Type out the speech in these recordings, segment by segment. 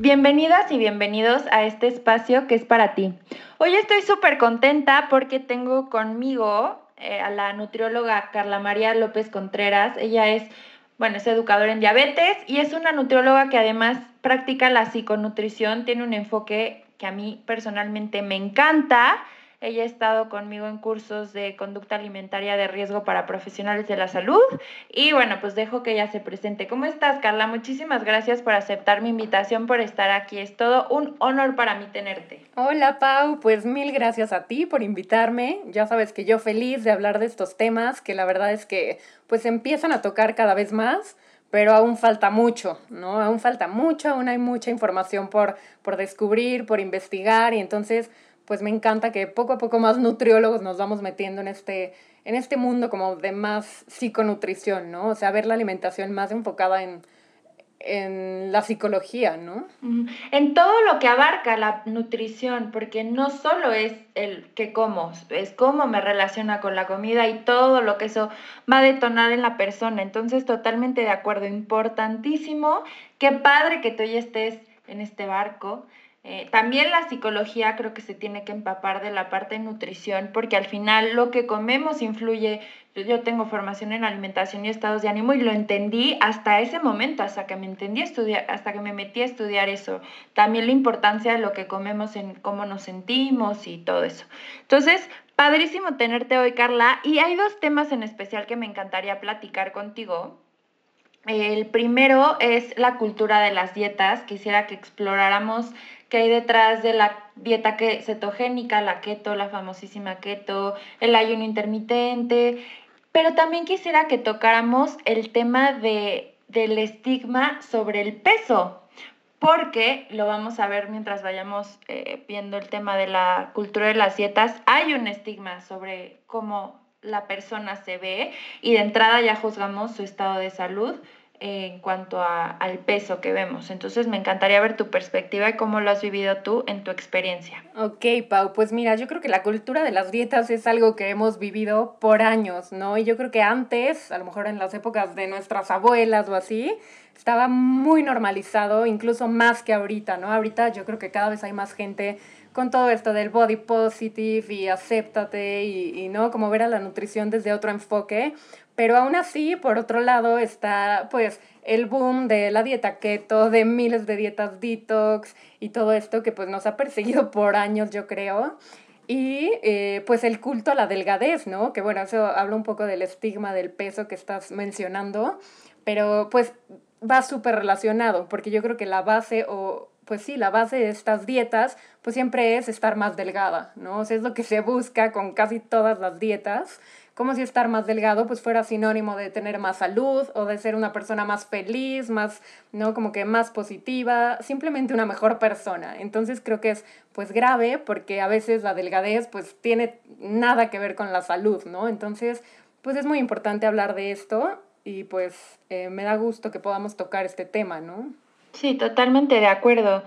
Bienvenidas y bienvenidos a este espacio que es para ti. Hoy estoy súper contenta porque tengo conmigo eh, a la nutrióloga Carla María López Contreras. Ella es, bueno, es educadora en diabetes y es una nutrióloga que además practica la psiconutrición, tiene un enfoque que a mí personalmente me encanta ella ha estado conmigo en cursos de conducta alimentaria de riesgo para profesionales de la salud. Y bueno, pues dejo que ella se presente. ¿Cómo estás, Carla? Muchísimas gracias por aceptar mi invitación, por estar aquí. Es todo un honor para mí tenerte. Hola, Pau. Pues mil gracias a ti por invitarme. Ya sabes que yo feliz de hablar de estos temas, que la verdad es que pues empiezan a tocar cada vez más pero aún falta mucho, ¿no? Aún falta mucho, aún hay mucha información por, por descubrir, por investigar, y entonces pues me encanta que poco a poco más nutriólogos nos vamos metiendo en este, en este mundo como de más psiconutrición, ¿no? O sea, ver la alimentación más enfocada en, en la psicología, ¿no? En todo lo que abarca la nutrición, porque no solo es el que como, es cómo me relaciona con la comida y todo lo que eso va a detonar en la persona. Entonces, totalmente de acuerdo, importantísimo. Qué padre que tú ya estés en este barco. Eh, también la psicología creo que se tiene que empapar de la parte de nutrición, porque al final lo que comemos influye. Yo, tengo formación en alimentación y estados de ánimo y lo entendí hasta ese momento, hasta que me entendí estudiar, hasta que me metí a estudiar eso. También la importancia de lo que comemos en cómo nos sentimos y todo eso. Entonces, padrísimo tenerte hoy, Carla. Y hay dos temas en especial que me encantaría platicar contigo. El primero es la cultura de las dietas. Quisiera que exploráramos qué hay detrás de la dieta cetogénica, la keto, la famosísima keto, el ayuno intermitente. Pero también quisiera que tocáramos el tema de, del estigma sobre el peso, porque lo vamos a ver mientras vayamos eh, viendo el tema de la cultura de las dietas. Hay un estigma sobre cómo la persona se ve y de entrada ya juzgamos su estado de salud en cuanto al peso que vemos. Entonces me encantaría ver tu perspectiva y cómo lo has vivido tú en tu experiencia. Ok, Pau, pues mira, yo creo que la cultura de las dietas es algo que hemos vivido por años, ¿no? Y yo creo que antes, a lo mejor en las épocas de nuestras abuelas o así, estaba muy normalizado, incluso más que ahorita, ¿no? Ahorita yo creo que cada vez hay más gente con todo esto del body positive y acéptate y, y, no, como ver a la nutrición desde otro enfoque. Pero aún así, por otro lado, está pues el boom de la dieta keto, de miles de dietas detox y todo esto que pues nos ha perseguido por años, yo creo. Y eh, pues el culto a la delgadez, ¿no? Que bueno, eso habla un poco del estigma del peso que estás mencionando, pero pues va súper relacionado, porque yo creo que la base o pues sí, la base de estas dietas, pues siempre es estar más delgada, ¿no? Es lo que se busca con casi todas las dietas, como si estar más delgado pues fuera sinónimo de tener más salud o de ser una persona más feliz, más, ¿no? Como que más positiva, simplemente una mejor persona. Entonces creo que es pues grave porque a veces la delgadez pues tiene nada que ver con la salud, ¿no? Entonces pues es muy importante hablar de esto y pues eh, me da gusto que podamos tocar este tema, ¿no? Sí, totalmente de acuerdo.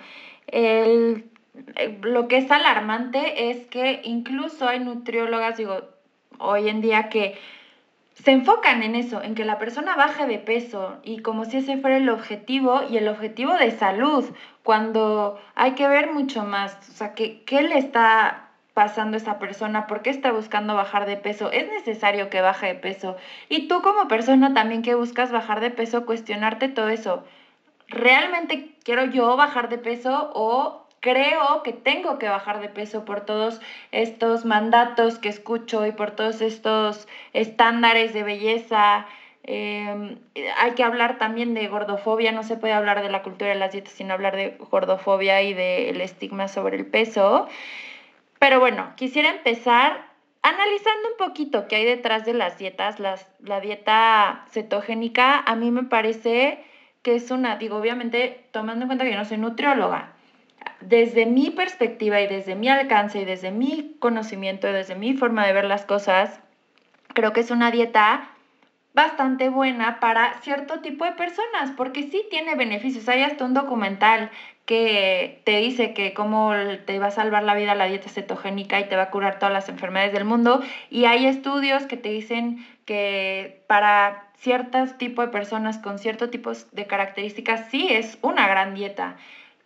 El, eh, lo que es alarmante es que incluso hay nutriólogas, digo, hoy en día que se enfocan en eso, en que la persona baje de peso y como si ese fuera el objetivo y el objetivo de salud, cuando hay que ver mucho más, o sea, ¿qué, qué le está pasando a esa persona? ¿Por qué está buscando bajar de peso? ¿Es necesario que baje de peso? Y tú como persona también que buscas bajar de peso, cuestionarte todo eso. ¿Realmente quiero yo bajar de peso o creo que tengo que bajar de peso por todos estos mandatos que escucho y por todos estos estándares de belleza? Em, hay que hablar también de gordofobia, no se puede hablar de la cultura de las dietas sin hablar de gordofobia y del estigma sobre el peso. Pero bueno, quisiera empezar analizando un poquito qué hay detrás de las dietas, las, la dieta cetogénica a mí me parece que es una, digo, obviamente tomando en cuenta que yo no soy nutrióloga, desde mi perspectiva y desde mi alcance y desde mi conocimiento y desde mi forma de ver las cosas, creo que es una dieta bastante buena para cierto tipo de personas, porque sí tiene beneficios. Hay hasta un documental que te dice que cómo te va a salvar la vida la dieta cetogénica y te va a curar todas las enfermedades del mundo. Y hay estudios que te dicen que para ciertos tipos de personas con cierto tipo de características sí es una gran dieta.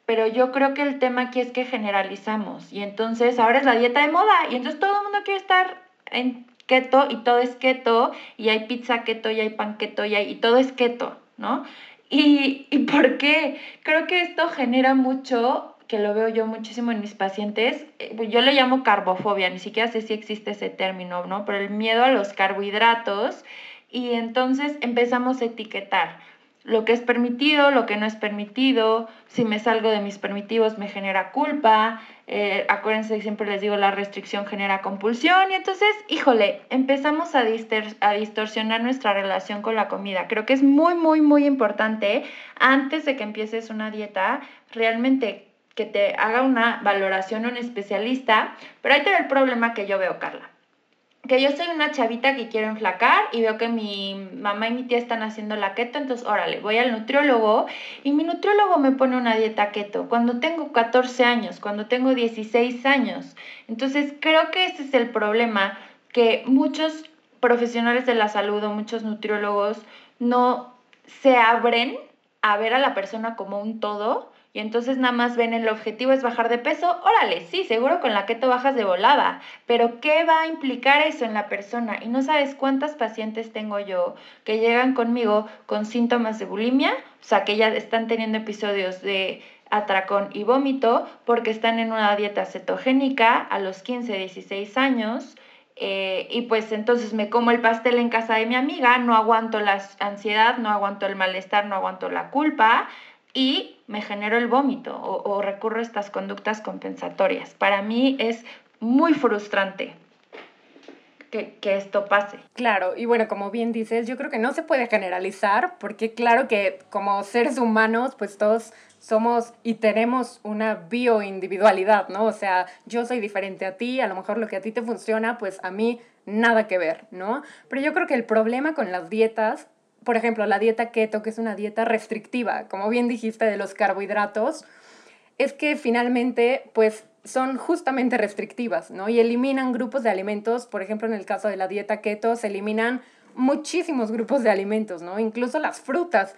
Pero yo creo que el tema aquí es que generalizamos. Y entonces ahora es la dieta de moda. Y entonces todo el mundo quiere estar en keto y todo es keto. Y hay pizza keto y hay pan keto y, hay, y todo es keto, ¿no? ¿Y, ¿Y por qué? Creo que esto genera mucho, que lo veo yo muchísimo en mis pacientes, eh, yo le llamo carbofobia, ni siquiera sé si existe ese término, ¿no? Pero el miedo a los carbohidratos y entonces empezamos a etiquetar lo que es permitido, lo que no es permitido, si me salgo de mis permitidos me genera culpa, eh, acuérdense siempre les digo la restricción genera compulsión y entonces, híjole, empezamos a, distorsionar nuestra relación con la comida. Creo que es muy, muy, muy importante antes de que empieces una dieta, realmente que te haga una valoración un especialista, pero ahí te el problema que yo veo, Carla que yo soy una chavita que quiero enflacar y veo que mi mamá y mi tía están haciendo la keto, entonces órale, voy al nutriólogo y mi nutriólogo me pone una dieta keto cuando tengo 14 años, cuando tengo 16 años. Entonces creo que ese es el problema, que muchos profesionales de la salud o muchos nutriólogos no se abren a ver a la persona como un todo y entonces nada más ven el objetivo es bajar de peso, órale, sí, seguro con la keto bajas de volada, pero ¿qué va a implicar eso en la persona? Y no sabes cuántas pacientes tengo yo que llegan conmigo con síntomas de bulimia, o sea, que ya están teniendo episodios de atracón y vómito porque están en una dieta cetogénica a los 15, 16 años. Eh, y pues entonces me como el pastel en casa de mi amiga, no aguanto la ansiedad, no aguanto el malestar, no aguanto la culpa, y me genero el vómito o, recurro a estas conductas compensatorias. Para mí es muy frustrante que, que, esto pase. Claro, y bueno, como bien dices, yo creo que no se puede generalizar, porque claro que como seres humanos, pues todos somos y tenemos una bioindividualidad, ¿no? O sea, yo soy diferente a ti, a lo mejor lo que a ti te funciona, pues a mí nada que ver, ¿no? Pero yo creo que el problema con las dietas por ejemplo, la dieta keto, que es una dieta restrictiva, como bien dijiste, de los carbohidratos, es que finalmente, pues, son justamente restrictivas, ¿no? Y eliminan grupos de alimentos, por ejemplo, en el caso de la dieta keto, se eliminan muchísimos grupos de alimentos, ¿no? Incluso las frutas,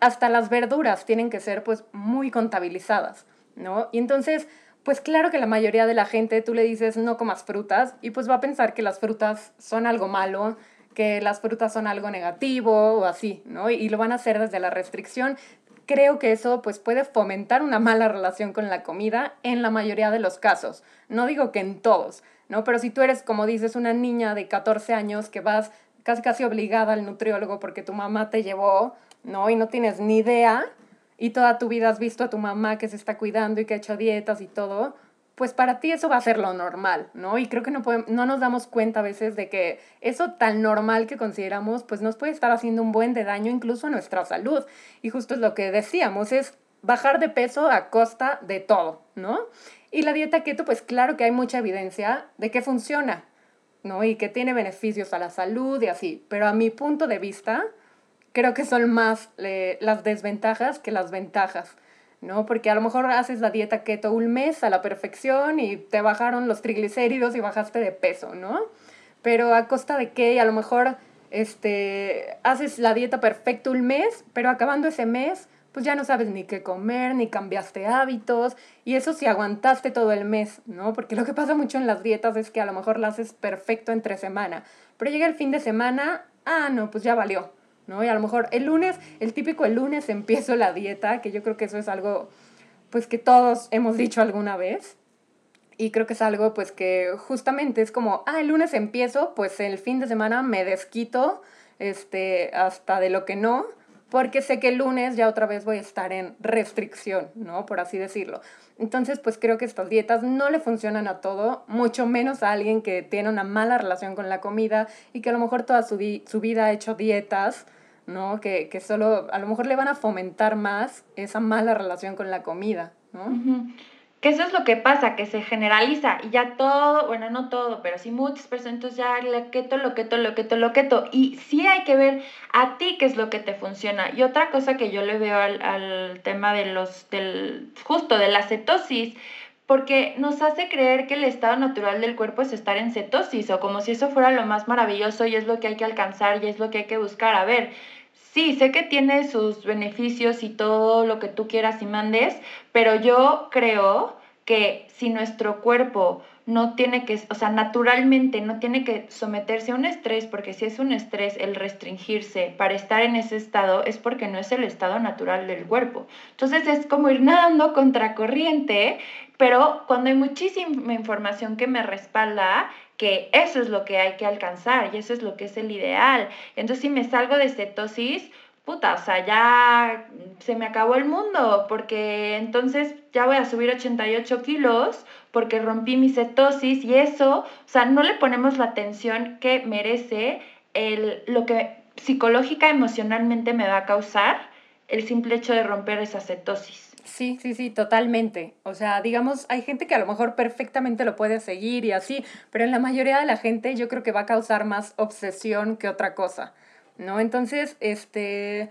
hasta las verduras tienen que ser, pues, muy contabilizadas, ¿no? Y entonces, pues claro que la mayoría de la gente tú le dices no comas frutas y pues va a pensar que las frutas son algo malo, que las frutas son algo negativo o así, ¿no? Y lo van a hacer desde la restricción. Creo que eso pues puede fomentar una mala relación con la comida en la mayoría de los casos. No digo que en todos, ¿no? Pero si tú eres, como dices, una niña de 14 años que vas casi casi obligada al nutriólogo porque tu mamá te llevó, ¿no? Y no tienes ni idea y toda tu vida has visto a tu mamá que se está cuidando y que ha hecho dietas y todo, pues para ti eso va a ser lo normal, ¿no? Y creo que no, podemos, no nos damos cuenta a veces de que eso tan normal que consideramos, pues nos puede estar haciendo un buen de daño incluso a nuestra salud. Y justo es lo que decíamos, es bajar de peso a costa de todo, ¿no? Y la dieta keto, pues claro que hay mucha evidencia de que funciona, ¿no? Y que tiene beneficios a la salud y así. Pero a mi punto de vista, creo que son más eh, las desventajas que las ventajas. ¿No? Porque a lo mejor haces la dieta keto un mes a la perfección y te bajaron los triglicéridos y bajaste de peso, ¿no? Pero a costa de qué, a lo mejor este, haces la dieta perfecta un mes, pero acabando ese mes, pues ya no sabes ni qué comer, ni cambiaste hábitos, y eso si aguantaste todo el mes, ¿no? Porque lo que pasa mucho en las dietas es que a lo mejor la haces perfecto entre semana, pero llega el fin de semana, ah, no, pues ya valió, ¿no? Y a lo mejor el lunes, el típico el lunes empiezo la dieta, que yo creo que eso es algo, pues que todos hemos dicho alguna vez. Y creo que es algo, pues que justamente es como, ah, el lunes empiezo, pues el fin de semana me desquito, este, hasta de lo que no, porque sé que el lunes ya otra vez voy a estar en restricción, ¿no? Por así decirlo. Entonces, pues creo que estas dietas no le funcionan a todo, mucho menos a alguien que tiene una mala relación con la comida y que a lo mejor toda su, su vida ha hecho dietas, ¿no? Que, que, solo a lo mejor le van a fomentar más esa mala relación con la comida, ¿no? Que eso es lo que pasa, que se generaliza y ya todo, bueno, no todo, pero sí muchas personas, ya lo keto, lo keto, lo keto, lo keto. Y sí hay que ver a ti qué es lo que te funciona. Y otra cosa que yo le veo al, al tema de los, del, justo de la cetosis, porque nos hace creer que el estado natural del cuerpo es estar en cetosis o como si eso fuera lo más maravilloso y es lo que hay que alcanzar y es lo que hay que buscar. A ver, Sí, sé que tiene sus beneficios y todo lo que tú quieras y mandes, pero yo creo que si nuestro cuerpo no tiene que, o sea, naturalmente no tiene que someterse a un estrés, porque si es un estrés el restringirse para estar en ese estado, es porque no es el estado natural del cuerpo. Entonces es como ir nadando contracorriente, pero cuando hay muchísima información que me respalda, que eso es lo que hay que alcanzar y eso es lo que es el ideal. Entonces, si me salgo de cetosis, puta, o sea, ya se me acabó el mundo, porque entonces ya voy a subir 88 kilos porque rompí mi cetosis y eso, o sea, no le ponemos la atención que merece el, lo que psicológica, emocionalmente me va a causar el simple hecho de romper esa cetosis. Sí, sí, sí, totalmente. O sea, digamos, hay gente que a lo mejor perfectamente lo puede seguir y así, pero en la mayoría de la gente yo creo que va a causar más obsesión que otra cosa, ¿no? Entonces, este,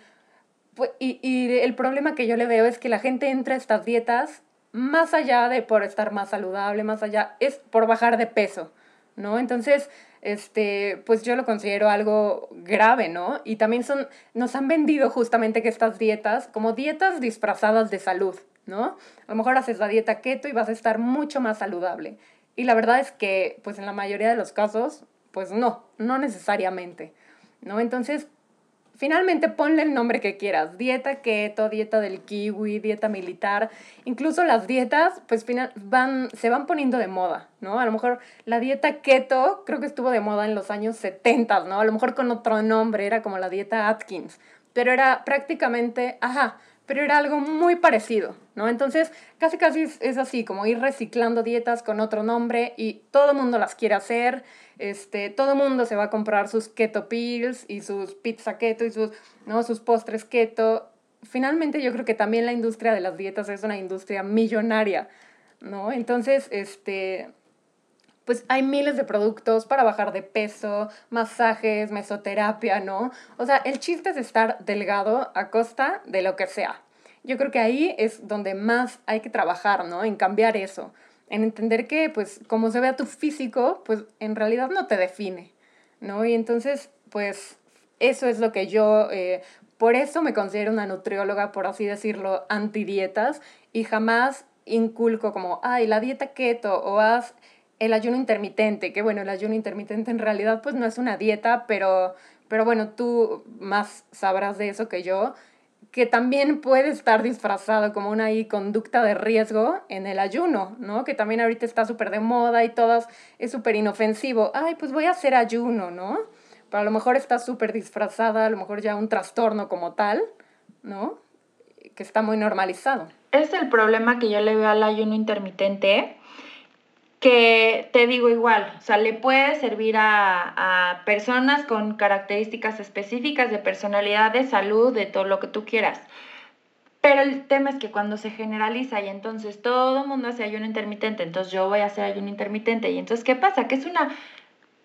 pues, y, y el problema que yo le veo es que la gente entra a estas dietas más allá de por estar más saludable, más allá, es por bajar de peso, ¿no? Entonces, este, pues yo lo considero algo grave, ¿no? Y también son, nos han vendido justamente que estas dietas, como dietas disfrazadas de salud, ¿no? A lo mejor haces la dieta keto y vas a estar mucho más saludable. Y la verdad es que, pues en la mayoría de los casos, pues no, no necesariamente, ¿no? Entonces, Finalmente ponle el nombre que quieras, dieta keto, dieta del kiwi, dieta militar, incluso las dietas pues final, van, se van poniendo de moda, ¿no? A lo mejor la dieta keto creo que estuvo de moda en los años 70, ¿no? A lo mejor con otro nombre, era como la dieta Atkins, pero era prácticamente, ajá, pero era algo muy parecido, ¿no? Entonces, casi casi es, así, como ir reciclando dietas con otro nombre y todo el mundo las quiere hacer, este, todo el mundo se va a comprar sus keto pills y sus pizza keto y sus, ¿no? sus postres keto. Finalmente yo creo que también la industria de las dietas es una industria millonaria, ¿no? Entonces, este, pues hay miles de productos para bajar de peso, masajes, mesoterapia, ¿no? O sea, el chiste es estar delgado a costa de lo que sea. Yo creo que ahí es donde más hay que trabajar, ¿no? En cambiar eso, en entender que, pues, como se vea tu físico, pues en realidad no te define, ¿no? Y entonces, pues, eso es lo que yo, eh, por eso me considero una nutrióloga, por así decirlo, antidietas, y jamás inculco como, ay, la dieta keto o haz el ayuno intermitente, que bueno, el ayuno intermitente en realidad pues no es una dieta, pero, pero bueno, tú más sabrás de eso que yo, que también puede estar disfrazado como una conducta de riesgo en el ayuno, ¿no? Que también ahorita está súper de moda y todas es súper inofensivo. Ay, pues voy a hacer ayuno, ¿no? Pero a lo mejor está súper disfrazada, a lo mejor ya un trastorno como tal, ¿no? Que está muy normalizado. Es el problema que yo le veo al ayuno intermitente, que te digo igual, o sea, le puede servir a, a, personas con características específicas de personalidad, de salud, de todo lo que tú quieras. Pero el tema es que cuando se generaliza y entonces todo el mundo hace ayuno intermitente, entonces yo voy a hacer ayuno intermitente y entonces ¿qué pasa? Que es una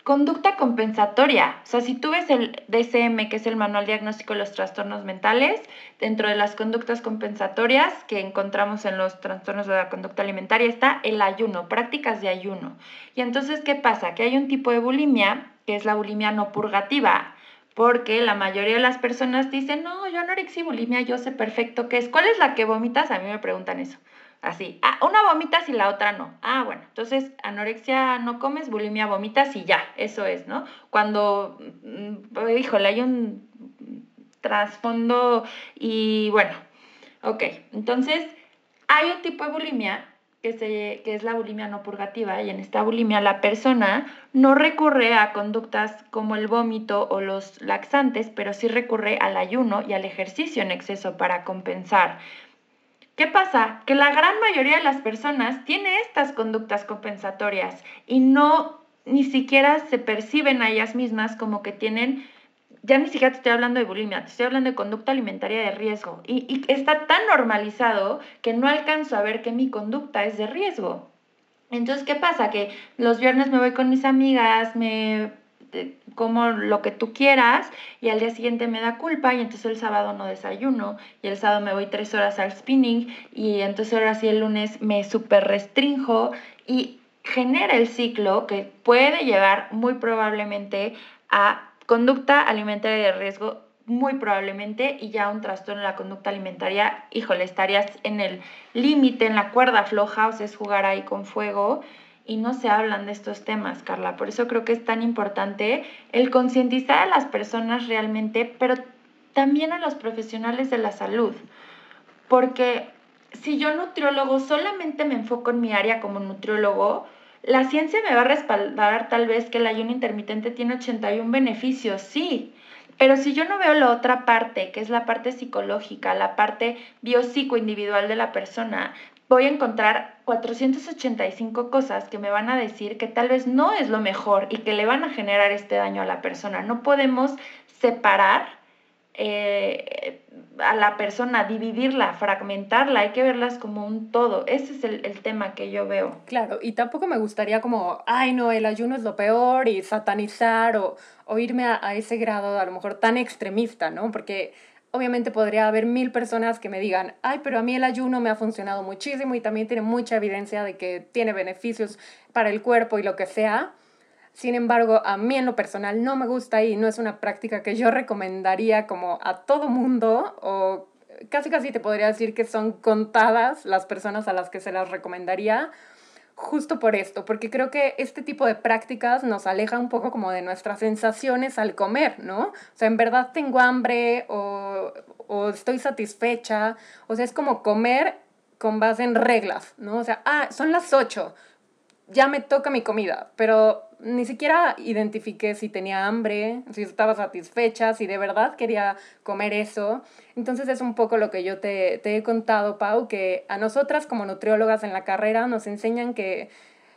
Conducta compensatoria. O sea, si tú ves el DSM, que es el Manual Diagnóstico de los Trastornos Mentales, dentro de las conductas compensatorias que encontramos en los trastornos de la conducta alimentaria está el ayuno, prácticas de ayuno. Y entonces, ¿qué pasa? Que hay un tipo de bulimia, que es la bulimia no purgativa, porque la mayoría de las personas dicen, no, yo anorexia bulimia, yo sé perfecto qué es. ¿Cuál es la que vomitas? A mí me preguntan eso. Así, ah, una vomitas y la otra no. Ah, bueno, entonces anorexia no comes, bulimia vomitas y ya, eso es, ¿no? Cuando, mm, híjole, hay un trasfondo y bueno, ok, entonces hay un tipo de bulimia que, se, que es la bulimia no purgativa y en esta bulimia la persona no recurre a conductas como el vómito o los laxantes, pero sí recurre al ayuno y al ejercicio en exceso para compensar ¿Qué pasa? Que la gran mayoría de las personas tiene estas conductas compensatorias y no ni siquiera se perciben a ellas mismas como que tienen, ya ni siquiera te estoy hablando de bulimia, te estoy hablando de conducta alimentaria de riesgo. Y, está tan normalizado que no alcanzo a ver que mi conducta es de riesgo. Entonces, ¿qué pasa? Que los viernes me voy con mis amigas, me como lo que tú quieras y al día siguiente me da culpa y entonces el sábado no desayuno y el sábado me voy tres horas al spinning y entonces ahora sí el lunes me super restrinjo y genera el ciclo que puede llevar muy probablemente a conducta alimentaria de riesgo muy probablemente y ya un trastorno en la conducta alimentaria, híjole, estarías en el límite, en la cuerda floja, o sea, es jugar ahí con fuego y no se hablan de estos temas, Carla. Por eso creo que es tan importante el concientizar a las personas realmente, pero también a los profesionales de la salud. Porque si yo nutriólogo solamente me enfoco en mi área como nutriólogo, la ciencia me va a respaldar tal vez que el ayuno intermitente tiene 81 beneficios, sí, pero si yo no veo la otra parte, que es la parte psicológica, la parte biopsico-individual de la persona, voy a encontrar 485 cosas que me van a decir que tal vez no es lo mejor y que le van a generar este daño a la persona. No podemos separar eh, a la persona, dividirla, fragmentarla, hay que verlas como un todo. Ese es el, el, tema que yo veo. Claro, y tampoco me gustaría como, ay no, el ayuno es lo peor y satanizar o, o irme a, a ese grado a lo mejor tan extremista, ¿no? Porque obviamente podría haber mil personas que me digan, ay, pero a mí el ayuno me ha funcionado muchísimo y también tiene mucha evidencia de que tiene beneficios para el cuerpo y lo que sea. Sin embargo, a mí en lo personal no me gusta y no es una práctica que yo recomendaría como a todo mundo o casi casi te podría decir que son contadas las personas a las que se las recomendaría justo por esto, porque creo que este tipo de prácticas nos aleja un poco como de nuestras sensaciones al comer, ¿no? O sea, en verdad tengo hambre o, o estoy satisfecha, o sea, es como comer con base en reglas, ¿no? O sea, ah, son las 8, ya me toca mi comida, pero ni siquiera identifiqué si tenía hambre, si estaba satisfecha, si de verdad quería comer eso. Entonces es un poco lo que yo te, he contado, Pau, que a nosotras como nutriólogas en la carrera nos enseñan que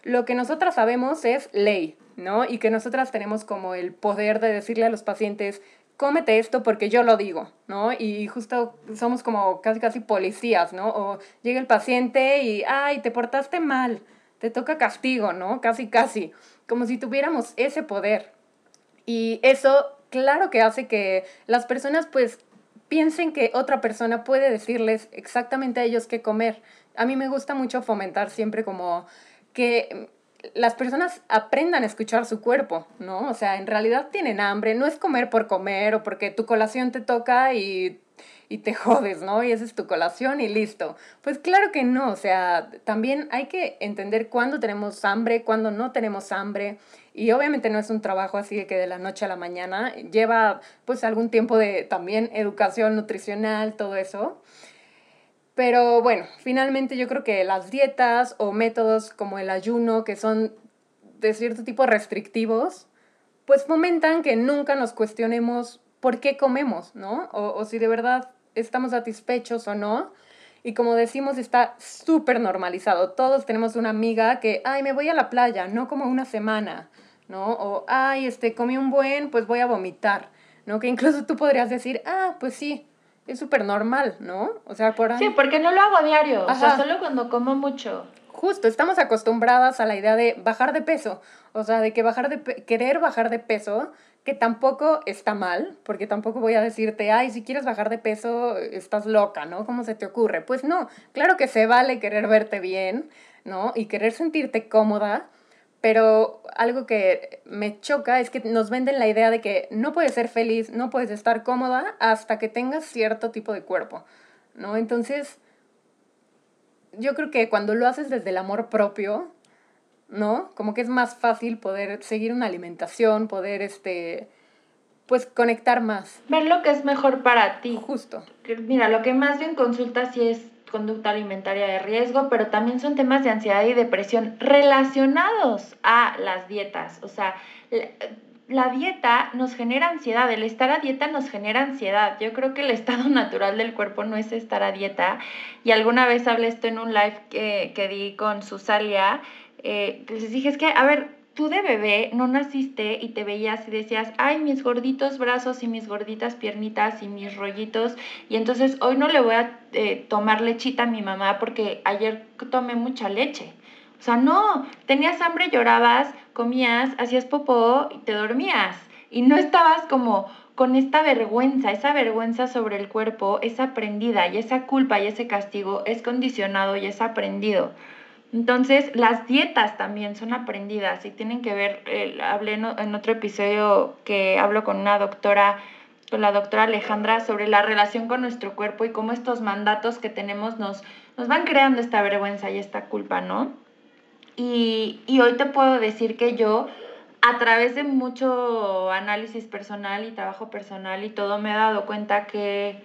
lo que nosotras sabemos es ley, ¿no? Y que nosotras tenemos como el poder de decirle a los pacientes, cómete esto porque yo lo digo, ¿no? Y justo somos como casi casi policías, ¿no? O llega el paciente y, ay, te portaste mal te toca castigo, ¿no? Casi, casi, como si tuviéramos ese poder. Y eso, claro que hace que las personas pues piensen que otra persona puede decirles exactamente a ellos qué comer. A mí me gusta mucho fomentar siempre como que las personas aprendan a escuchar su cuerpo, ¿no? O sea, en realidad tienen hambre, no es comer por comer o porque tu colación te toca y y te jodes, ¿no? Y esa es tu colación y listo. Pues claro que no, o sea, también hay que entender cuándo tenemos hambre, cuándo no tenemos hambre. Y obviamente no es un trabajo así de que de la noche a la mañana, lleva pues algún tiempo de también educación nutricional, todo eso. Pero bueno, finalmente yo creo que las dietas o métodos como el ayuno, que son de cierto tipo restrictivos, pues fomentan que nunca nos cuestionemos por qué comemos, ¿no? O, o si de verdad estamos satisfechos o no. Y como decimos, está súper normalizado. Todos tenemos una amiga que, ay, me voy a la playa, no como una semana, ¿no? O, ay, este, comí un buen, pues voy a vomitar, ¿no? Que incluso tú podrías decir, ah, pues sí, es súper normal, ¿no? O sea, por ahí... Sí, porque no lo hago a diario, o sea, solo cuando como mucho. Justo, estamos acostumbradas a la idea de bajar de peso, o sea, de que bajar de querer bajar de peso que tampoco está mal, porque tampoco voy a decirte, ay, si quieres bajar de peso, estás loca, ¿no? ¿Cómo se te ocurre? Pues no, claro que se vale querer verte bien, ¿no? Y querer sentirte cómoda, pero algo que me choca es que nos venden la idea de que no puedes ser feliz, no puedes estar cómoda hasta que tengas cierto tipo de cuerpo, ¿no? Entonces, yo creo que cuando lo haces desde el amor propio, ¿no? Como que es más fácil poder seguir una alimentación, poder, este, pues conectar más. Ver lo que es mejor para ti. Justo. Mira, lo que más bien consulta sí es conducta alimentaria de riesgo, pero también son temas de ansiedad y depresión relacionados a las dietas. O sea, la dieta nos genera ansiedad, el estar a dieta nos genera ansiedad. Yo creo que el estado natural del cuerpo no es estar a dieta. Y alguna vez hablé esto en un live que, que di con Susalia. Eh, les dije, es que, a ver, tú de bebé no naciste y te veías y decías, ay, mis gorditos brazos y mis gorditas piernitas y mis rollitos. Y entonces hoy no le voy a eh, tomar lechita a mi mamá porque ayer tomé mucha leche. O sea, no, tenías hambre, llorabas, comías, hacías popó y te dormías. Y no estabas como con esta vergüenza, esa vergüenza sobre el cuerpo es aprendida y esa culpa y ese castigo es condicionado y es aprendido. Entonces, las dietas también son aprendidas y tienen que ver, eh, hablé en otro episodio que hablo con una doctora, con la doctora Alejandra, sobre la relación con nuestro cuerpo y cómo estos mandatos que tenemos nos, nos van creando esta vergüenza y esta culpa, ¿no? Y, hoy te puedo decir que yo, a través de mucho análisis personal y trabajo personal y todo, me he dado cuenta que,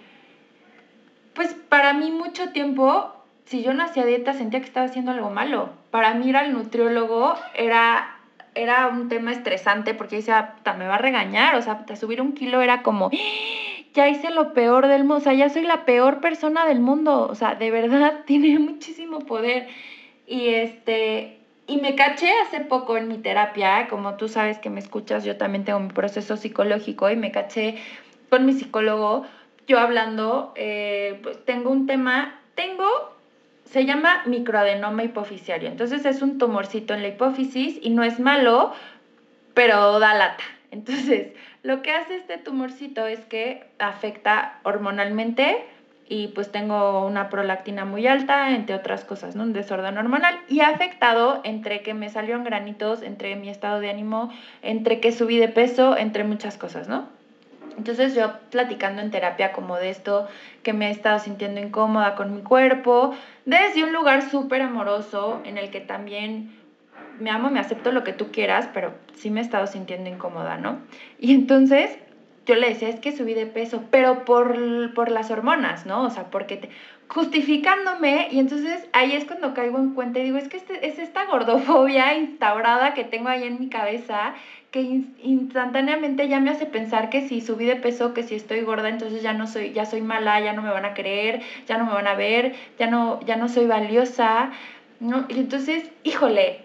pues para mí mucho tiempo, si yo no hacía dieta, sentía que estaba haciendo algo malo. Para mí ir al nutriólogo era, era un tema estresante porque decía, me va a regañar, o sea, subir un kilo era como, ya hice lo peor del mundo, o sea, ya soy la peor persona del mundo, o sea, de verdad tiene muchísimo poder. Y este, y me caché hace poco en mi terapia, como tú sabes que me escuchas, yo también tengo mi proceso psicológico y me caché con mi psicólogo, yo hablando, eh, pues tengo un tema, tengo, se llama microadenoma hipofisiario, entonces es un tumorcito en la hipófisis y no es malo, pero da lata. Entonces, lo que hace este tumorcito es que afecta hormonalmente y pues tengo una prolactina muy alta, entre otras cosas, ¿no? Un desorden hormonal y ha afectado entre que me salieron granitos, entre mi estado de ánimo, entre que subí de peso, entre muchas cosas, ¿no? Entonces yo platicando en terapia como de esto, que me he estado sintiendo incómoda con mi cuerpo, desde un lugar súper amoroso en el que también me amo, me acepto lo que tú quieras, pero sí me he estado sintiendo incómoda, ¿no? Y entonces yo le decía, es que subí de peso, pero por, por las hormonas, ¿no? O sea, porque te, justificándome y entonces ahí es cuando caigo en cuenta y digo, es que este, es esta gordofobia instaurada que tengo ahí en mi cabeza que instantáneamente ya me hace pensar que si subí de peso, que si estoy gorda, entonces ya no soy, ya soy mala, ya no me van a creer, ya no me van a ver, ya no, ya no soy valiosa, ¿no? Y entonces, híjole,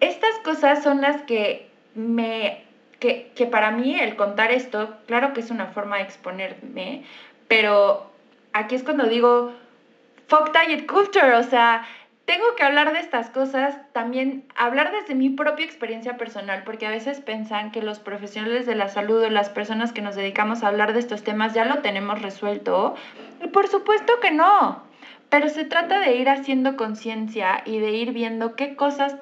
estas cosas son las que me que, que para mí el contar esto, claro que es una forma de exponerme, pero aquí es cuando digo, fuck diet culture, o sea, tengo que hablar de estas cosas, también hablar desde mi propia experiencia personal, porque a veces pensan que los profesionales de la salud o las personas que nos dedicamos a hablar de estos temas ya lo tenemos resuelto. Y por supuesto que no, pero se trata de ir haciendo conciencia y de ir viendo qué cosas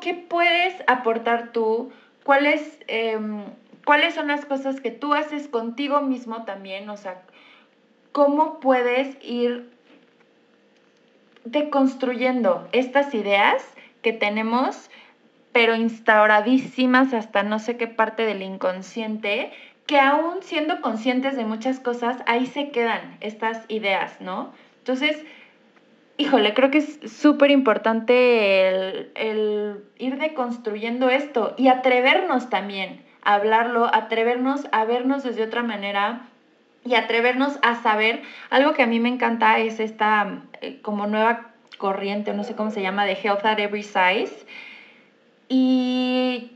¿qué puedes aportar tú? ¿Cuáles, em, ¿Cuáles son las cosas que tú haces contigo mismo también? O sea, ¿cómo puedes ir deconstruyendo estas ideas que tenemos, pero instauradísimas hasta no sé qué parte del inconsciente, que aún siendo conscientes de muchas cosas, ahí se quedan estas ideas, ¿no? Entonces, híjole, creo que es súper importante el, ir deconstruyendo esto y atrevernos también a hablarlo, atrevernos a vernos desde otra manera y atrevernos a saber. Algo que a mí me encanta es esta eh, como nueva corriente, no sé cómo se llama, de Health at Every Size. Y,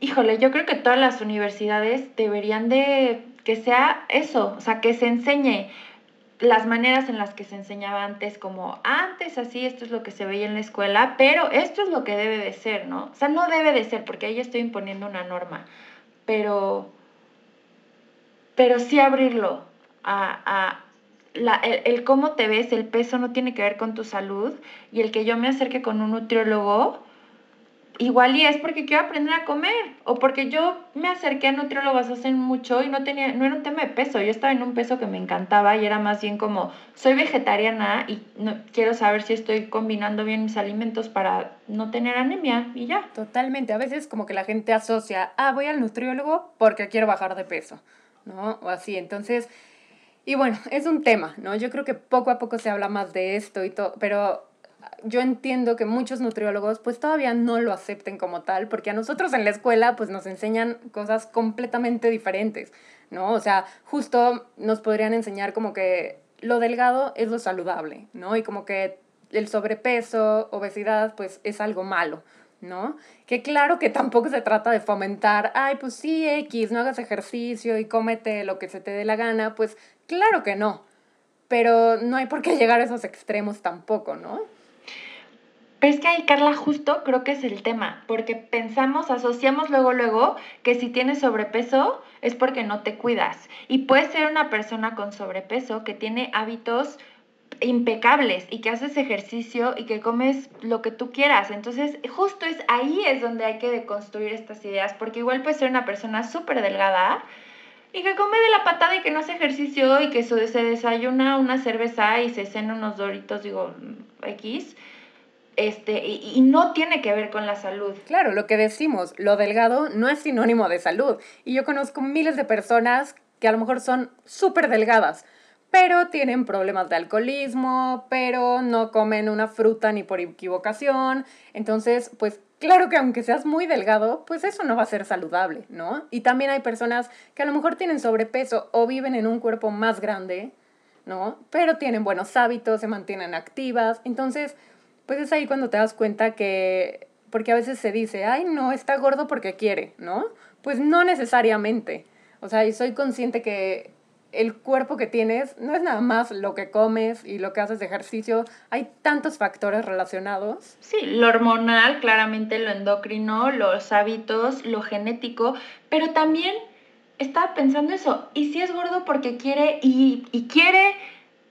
híjole, yo creo que todas las universidades deberían de que sea eso, o sea, que se enseñe las maneras en las que se enseñaba antes, como antes así, esto es lo que se veía en la escuela, pero esto es lo que debe de ser, ¿no? O sea, no debe de ser, porque ahí estoy imponiendo una norma, pero, pero sí abrirlo a, a la, el, el, cómo te ves, el peso no tiene que ver con tu salud, y el que yo me acerque con un nutriólogo igual y es porque quiero aprender a comer o porque yo me acerqué a nutriólogos hace mucho y no tenía no era un tema de peso, yo estaba en un peso que me encantaba y era más bien como soy vegetariana y no, quiero saber si estoy combinando bien mis alimentos para no tener anemia y ya. Totalmente, a veces como que la gente asocia, ah, voy al nutriólogo porque quiero bajar de peso, ¿no? O así, entonces y bueno, es un tema, ¿no? Yo creo que poco a poco se habla más de esto y todo, pero yo entiendo que muchos nutriólogos pues todavía no lo acepten como tal, porque a nosotros en la escuela pues nos enseñan cosas completamente diferentes, ¿no? O sea, justo nos podrían enseñar como que lo delgado es lo saludable, ¿no? Y como que el sobrepeso, obesidad, pues es algo malo, ¿no? Que claro que tampoco se trata de fomentar, ay, pues sí, X, no hagas ejercicio y cómete lo que se te dé la gana, pues claro que no, pero no hay por qué llegar a esos extremos tampoco, ¿no? Pero es que ahí, Carla, justo creo que es el tema, porque pensamos, asociamos luego, luego, que si tienes sobrepeso es porque no te cuidas. Y puedes ser una persona con sobrepeso que tiene hábitos impecables y que haces ejercicio y que comes lo que tú quieras. Entonces, justo es ahí es donde hay que deconstruir estas ideas, porque igual puedes ser una persona súper delgada y que come de la patada y que no hace ejercicio y que se desayuna una cerveza y se cena unos doritos, digo, X. Este, y, y, no tiene que ver con la salud. Claro, lo que decimos, lo delgado no es sinónimo de salud. Y yo conozco miles de personas que a lo mejor son súper delgadas, pero tienen problemas de alcoholismo, pero no comen una fruta ni por equivocación. Entonces, pues claro que aunque seas muy delgado, pues eso no va a ser saludable, ¿no? Y también hay personas que a lo mejor tienen sobrepeso o viven en un cuerpo más grande, ¿no? Pero tienen buenos hábitos, se mantienen activas. Entonces, pues es ahí cuando te das cuenta que, porque a veces se dice, ay, no, está gordo porque quiere, ¿no? Pues no necesariamente. O sea, y soy consciente que el cuerpo que tienes no es nada más lo que comes y lo que haces de ejercicio, hay tantos factores relacionados. Sí, lo hormonal, claramente lo endocrino, los hábitos, lo genético, pero también estaba pensando eso, ¿y si es gordo porque quiere y, y quiere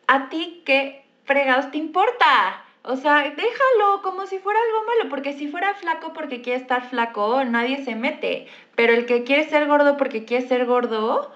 a ti qué fregados te importa? O sea, déjalo como si fuera algo malo, porque si fuera flaco porque quiere estar flaco, nadie se mete. Pero el que quiere ser gordo porque quiere ser gordo,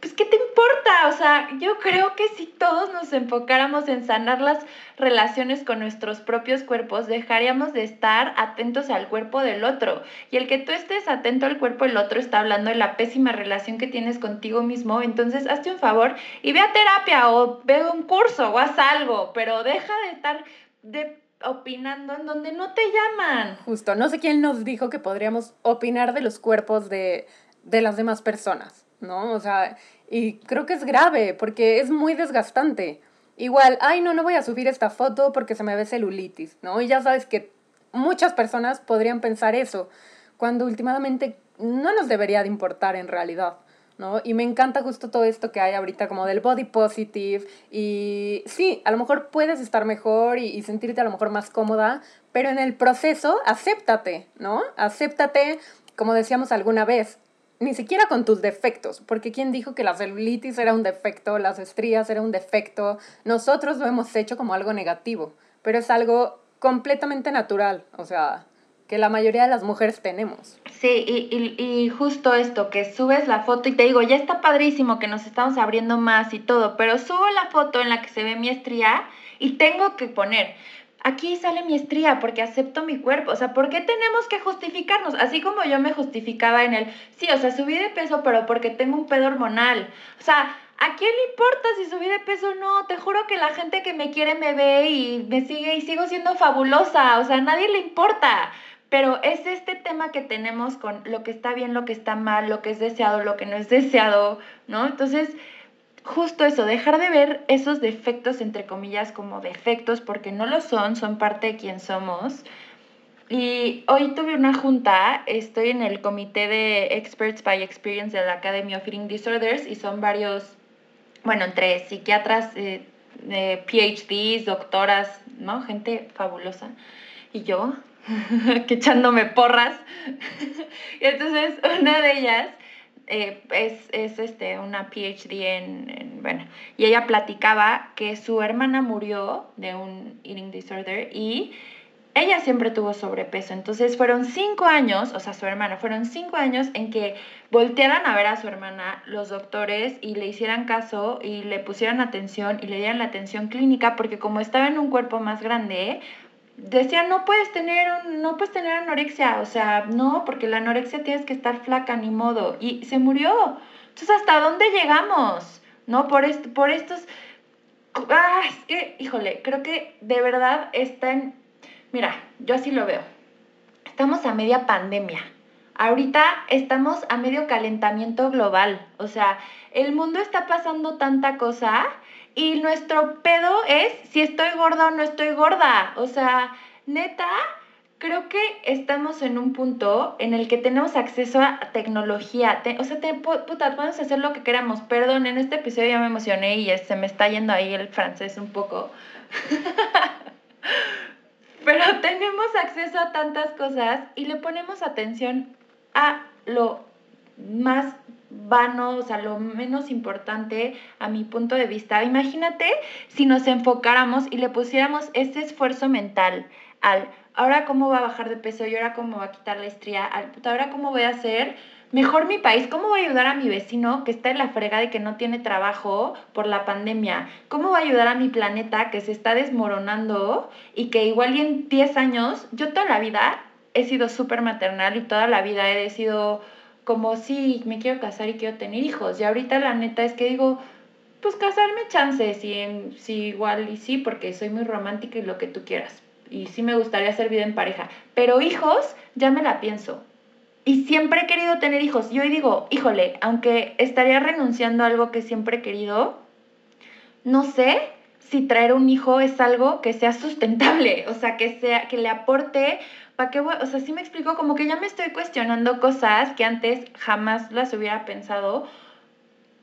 pues ¿qué te importa? O sea, yo creo que si todos nos enfocáramos en sanar las relaciones con nuestros propios cuerpos, dejaríamos de estar atentos al cuerpo del otro. Y el que tú estés atento al cuerpo del otro está hablando de la pésima relación que tienes contigo mismo. Entonces, hazte un favor y ve a terapia o ve un curso o haz algo, pero deja de estar de opinando en donde no te llaman. Justo, no sé quién nos dijo que podríamos opinar de los cuerpos de, de las demás personas. ¿No? O sea, y creo que es grave porque es muy desgastante. Igual, ay, no, no voy a subir esta foto porque se me ve celulitis, ¿no? Y ya sabes que muchas personas podrían pensar eso, cuando últimamente no nos debería de importar en realidad. ¿no? Y me encanta justo todo esto que hay ahorita como del body positive y sí, a lo mejor puedes estar mejor y, y, sentirte a lo mejor más cómoda, pero en el proceso acéptate, ¿no? Acéptate, como decíamos alguna vez, ni siquiera con tus defectos, porque ¿quién dijo que la celulitis era un defecto, las estrías era un defecto? Nosotros lo hemos hecho como algo negativo, pero es algo completamente natural, o sea, que la mayoría de las mujeres tenemos. Sí, y, y, y, justo esto, que subes la foto y te digo, ya está padrísimo que nos estamos abriendo más y todo, pero subo la foto en la que se ve mi estría y tengo que poner, aquí sale mi estría porque acepto mi cuerpo. O sea, ¿por qué tenemos que justificarnos? Así como yo me justificaba en el, sí, o sea, subí de peso, pero porque tengo un pedo hormonal. O sea, ¿a quién le importa si subí de peso o no? Te juro que la gente que me quiere me ve y me sigue y sigo siendo fabulosa. O sea, a nadie le importa. Pero es este tema que tenemos con lo que está bien, lo que está mal, lo que es deseado, lo que no es deseado, ¿no? Entonces, justo eso, dejar de ver esos defectos, entre comillas, como defectos, porque no lo son, son parte de quien somos. Y hoy tuve una junta, estoy en el comité de Experts by Experience de la Academy of Eating Disorders y son varios, bueno, entre psiquiatras, eh, PhDs, doctoras, ¿no? Gente fabulosa. Y yo, que echándome porras. y entonces una de ellas eh, es, es, este, una PhD en, bueno, y ella platicaba que su hermana murió de un eating disorder y ella siempre tuvo sobrepeso. Entonces fueron cinco años, o sea, su hermana, fueron cinco años en que voltearan a ver a su hermana los doctores y le hicieran caso y le pusieran atención y le dieran la atención clínica porque como estaba en un cuerpo más grande, decía, no puedes tener, no puedes tener anorexia, o sea, no, porque la anorexia tienes que estar flaca, ni modo, y se murió. Entonces, ¿hasta dónde llegamos? ¿No? Por, por estos Ah, es que, híjole, creo que de verdad está en... Mira, yo así lo veo. Estamos a media pandemia. Ahorita estamos a medio calentamiento global. O sea, el mundo está pasando tanta cosa y nuestro pedo es si estoy gorda o no estoy gorda. O sea, neta, creo que estamos en un punto en el que tenemos acceso a tecnología. o sea, te, puta, podemos hacer lo que queramos. Perdón, en este episodio ya me emocioné y se me está yendo ahí el francés un poco. Pero tenemos acceso a tantas cosas y le ponemos atención a lo más vano, o sea, lo menos importante a mi punto de vista. Imagínate si nos enfocáramos y le pusiéramos ese esfuerzo mental al ahora cómo va a bajar de peso y ahora cómo va a quitar la estría, al ahora cómo voy a hacer mejor mi país, cómo voy a ayudar a mi vecino que está en la frega de que no tiene trabajo por la pandemia, cómo voy a ayudar a mi planeta que se está desmoronando y que igual y en 10 años, yo toda la vida he sido súper maternal y toda la vida he sido como sí, me quiero casar y quiero tener hijos. Y ahorita la neta es que digo, pues casarme chances, si, si igual y sí, porque soy muy romántica y lo que tú quieras. Y sí me gustaría hacer vida en pareja. Pero hijos, ya me la pienso. Y siempre he querido tener hijos. Y hoy digo, híjole, aunque estaría renunciando a algo que siempre he querido, no sé si traer un hijo es algo que sea sustentable, o sea, que sea que le aporte ¿para qué O sea, sí me explico, como que ya me estoy cuestionando cosas que antes jamás las hubiera pensado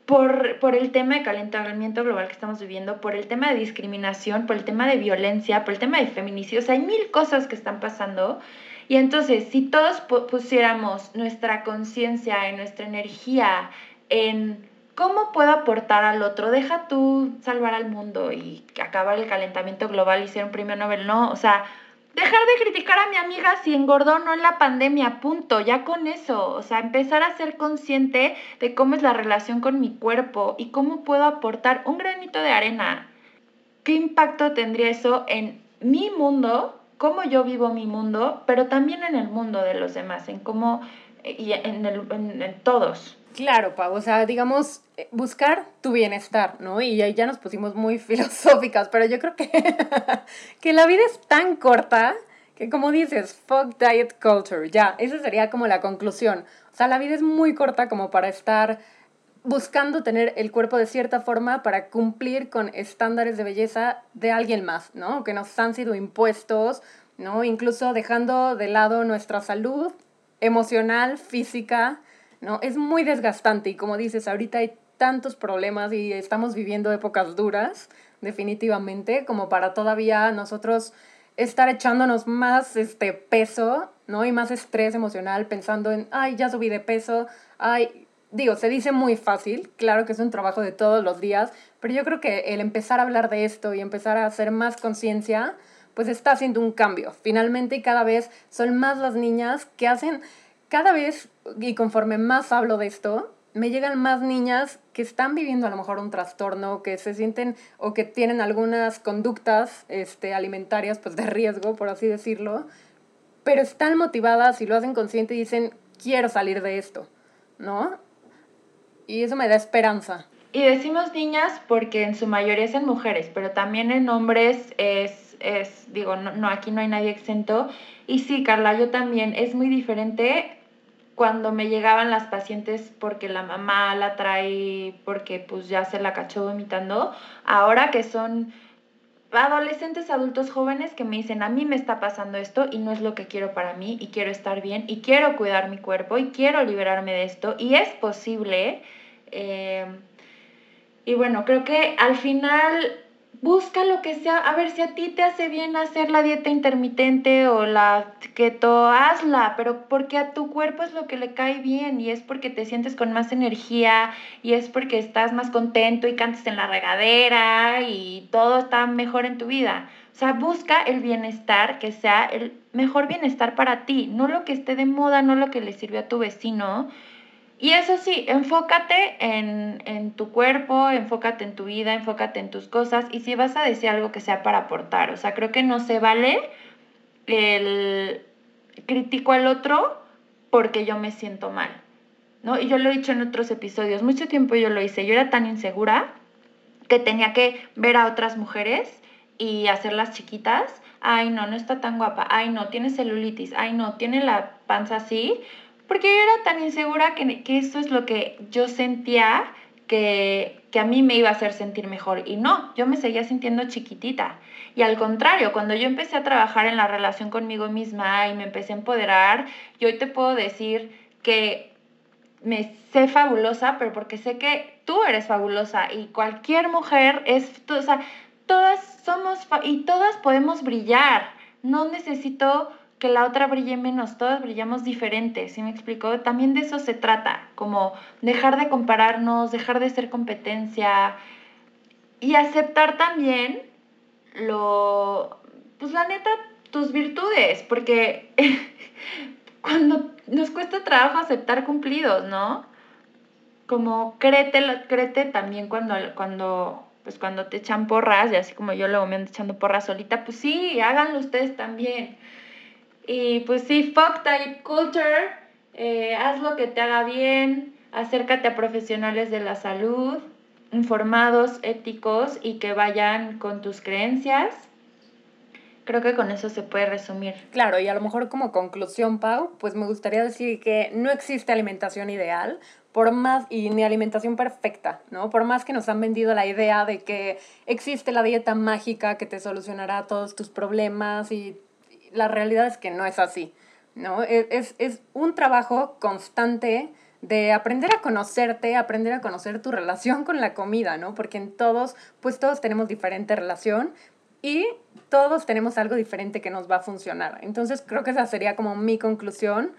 por, por el tema de calentamiento global que estamos viviendo, por el tema de discriminación, por el tema de violencia, por el tema de feminicidio. O sea, hay mil cosas que están pasando. Y entonces, si todos pusiéramos nuestra conciencia y nuestra energía en cómo puedo aportar al otro, deja tú salvar al mundo y acabar el calentamiento global y ser un premio Nobel, no, o sea, Dejar de criticar a mi amiga si engordó o no en la pandemia, punto, ya con eso. O sea, empezar a ser consciente de cómo es la relación con mi cuerpo y cómo puedo aportar un granito de arena. ¿Qué impacto tendría eso en mi mundo, cómo yo vivo mi mundo, pero también en el mundo de los demás, en cómo y en, el, en todos? Claro, Pau, o sea, digamos, eh, buscar tu bienestar, ¿no? Y ahí ya nos pusimos muy filosóficas, pero yo creo que, que la vida es tan corta que como dices, fuck diet culture, ya, esa sería como la conclusión. O sea, la vida es muy corta como para estar buscando tener el cuerpo de cierta forma para cumplir con estándares de belleza de alguien más, ¿no? Que nos han sido impuestos, ¿no? Incluso dejando de lado nuestra salud emocional, física, ¿no? Es muy desgastante y como dices, ahorita hay tantos problemas y estamos viviendo épocas duras, definitivamente, como para todavía nosotros estar echándonos más este peso, ¿no? Y más estrés emocional pensando en, ay, ya subí de peso, ay, digo, se dice muy fácil, claro que es un trabajo de todos los días, pero yo creo que el empezar a hablar de esto y empezar a hacer más conciencia, pues está haciendo un cambio. Finalmente y cada vez son más las niñas que hacen cada vez, y conforme más hablo de esto, me llegan más niñas que están viviendo a lo mejor un trastorno, que se sienten o que tienen algunas conductas este, alimentarias pues de riesgo, por así decirlo, pero están motivadas y lo hacen consciente y dicen, quiero salir de esto, ¿no? Y eso me da esperanza. Y decimos niñas porque en su mayoría son mujeres, pero también en hombres es, es digo, no, no, aquí no hay nadie exento. Y sí, Carla, yo también, es muy diferente cuando me llegaban las pacientes porque la mamá la trae, porque pues ya se la cachó vomitando, ahora que son adolescentes, adultos jóvenes que me dicen, a mí me está pasando esto y no es lo que quiero para mí y quiero estar bien y quiero cuidar mi cuerpo y quiero liberarme de esto y es posible. Eh, y bueno, creo que al final busca lo que sea, a ver si a ti te hace bien hacer la dieta intermitente o la keto, hazla, pero porque a tu cuerpo es lo que le cae bien y es porque te sientes con más energía y es porque estás más contento y cantas en la regadera y todo está mejor en tu vida. O sea, busca el bienestar que sea el mejor bienestar para ti, no lo que esté de moda, no lo que le sirvió a tu vecino, y eso sí, enfócate en, tu cuerpo, enfócate en tu vida, enfócate en tus cosas y si vas a decir algo que sea para aportar, o sea, creo que no se vale el critico al otro porque yo me siento mal, ¿no? Y yo lo he dicho en otros episodios, mucho tiempo yo lo hice, yo era tan insegura que tenía que ver a otras mujeres y hacerlas chiquitas. Ay, no, no está tan guapa. Ay, no, tiene celulitis. Ay, no, tiene la panza así. Porque yo era tan insegura que, que eso es lo que yo sentía que, que a mí me iba a hacer sentir mejor. Y no, yo me seguía sintiendo chiquitita. Y al contrario, cuando yo empecé a trabajar en la relación conmigo misma y me empecé a empoderar, yo hoy te puedo decir que me sé fabulosa, pero porque sé que tú eres fabulosa y cualquier mujer es, o sea, todas somos y todas podemos brillar. No necesito que la otra brille menos, todas brillamos diferentes, ¿sí me explico? También de eso se trata, como dejar de compararnos, dejar de ser competencia y aceptar también lo, pues la neta, tus virtudes, porque cuando nos cuesta trabajo aceptar cumplidos, ¿no? Como créete, créete también cuando, cuando, pues cuando te echan porras, y así como yo luego me ando echando porras solita, pues sí, háganlo ustedes también. Y pues sí, fuck type culture, eh, haz lo que te haga bien, acércate a profesionales de la salud, informados, éticos y que vayan con tus creencias. Creo que con eso se puede resumir. Claro, y a lo mejor como conclusión, Pau, pues me gustaría decir que no existe alimentación ideal, por más, y ni alimentación perfecta, ¿no? Por más que nos han vendido la idea de que existe la dieta mágica que te solucionará todos tus problemas y la realidad es que no es así, ¿no? Es, es un trabajo constante de aprender a conocerte, aprender a conocer tu relación con la comida, ¿no? Porque en todos, pues todos tenemos diferente relación y todos tenemos algo diferente que nos va a funcionar. Entonces creo que esa sería como mi conclusión.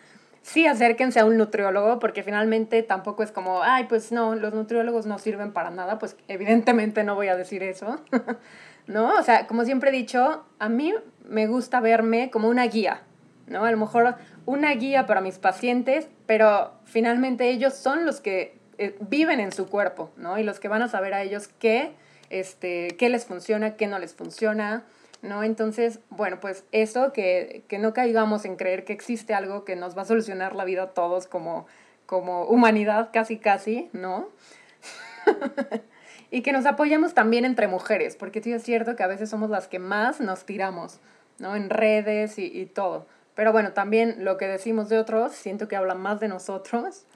Sí, acérquense a un nutriólogo porque finalmente tampoco es como, ay, pues no, los nutriólogos no sirven para nada, pues evidentemente no voy a decir eso, ¿no? O sea, como siempre he dicho, a mí me gusta verme como una guía, ¿no? A lo mejor una guía para mis pacientes, pero finalmente ellos son los que eh, viven en su cuerpo, ¿no? Y los que van a saber a ellos qué, este, qué les funciona, qué no les funciona, ¿no? Entonces, bueno, pues eso, que, que no caigamos en creer que existe algo que nos va a solucionar la vida a todos como, como humanidad, casi, casi, ¿no? y que nos apoyemos también entre mujeres, porque sí es cierto que a veces somos las que más nos tiramos, ¿no? En redes y, y todo. Pero bueno, también lo que decimos de otros, siento que habla más de nosotros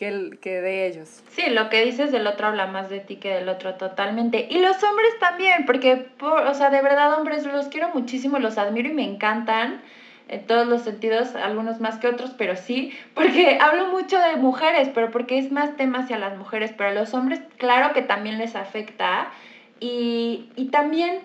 que, el, que de ellos. Sí, lo que dices del otro habla más de ti que del otro totalmente. Y los hombres también, porque, o sea, de verdad, hombres, los quiero muchísimo, los admiro y me encantan en todos los sentidos, algunos más que otros, pero sí, porque hablo mucho de mujeres, pero porque es más tema hacia las mujeres, pero a los hombres, claro que también les afecta. Y, y también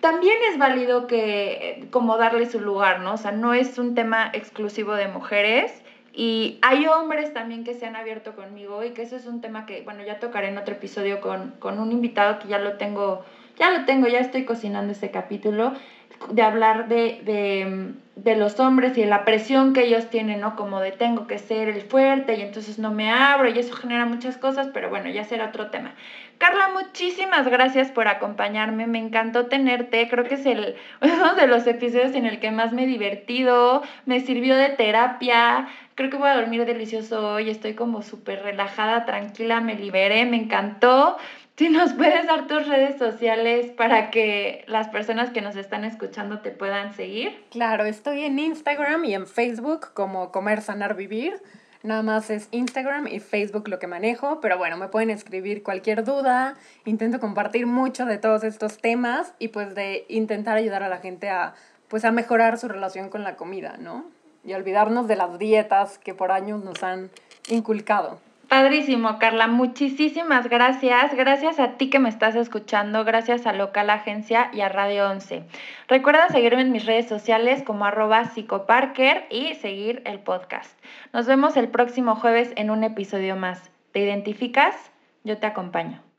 también es válido que como darle su lugar, ¿no? O sea, no es un tema exclusivo de mujeres y hay hombres también que se han abierto conmigo y que eso es un tema que, bueno, ya tocaré en otro episodio con, con un invitado que ya lo tengo, ya lo tengo, ya estoy cocinando ese capítulo, de hablar de, de, de, los hombres y de la presión que ellos tienen, ¿no? Como de tengo que ser el fuerte y entonces no me abro y eso genera muchas cosas, pero bueno, ya será otro tema. Carla, muchísimas gracias por acompañarme, me encantó tenerte, creo que es el, uno de los episodios en el que más me he divertido, me sirvió de terapia, creo que voy a dormir delicioso hoy, estoy como súper relajada, tranquila, me liberé, me encantó. Si nos puedes dar tus redes sociales para que las personas que nos están escuchando te puedan seguir. Claro, estoy en Instagram y en Facebook como Comer, Sanar, Vivir. Nada más es Instagram y Facebook lo que manejo, pero bueno, me pueden escribir cualquier duda. Intento compartir mucho de todos estos temas y pues de intentar ayudar a la gente a pues a mejorar su relación con la comida, ¿no? Y olvidarnos de las dietas que por años nos han inculcado. Padrísimo, Carla. Muchísimas gracias. Gracias a ti que me estás escuchando. Gracias a Local Agencia y a Radio 11. Recuerda seguirme en mis redes sociales como arroba psicoparker y seguir el podcast. Nos vemos el próximo jueves en un episodio más. ¿Te identificas? Yo te acompaño.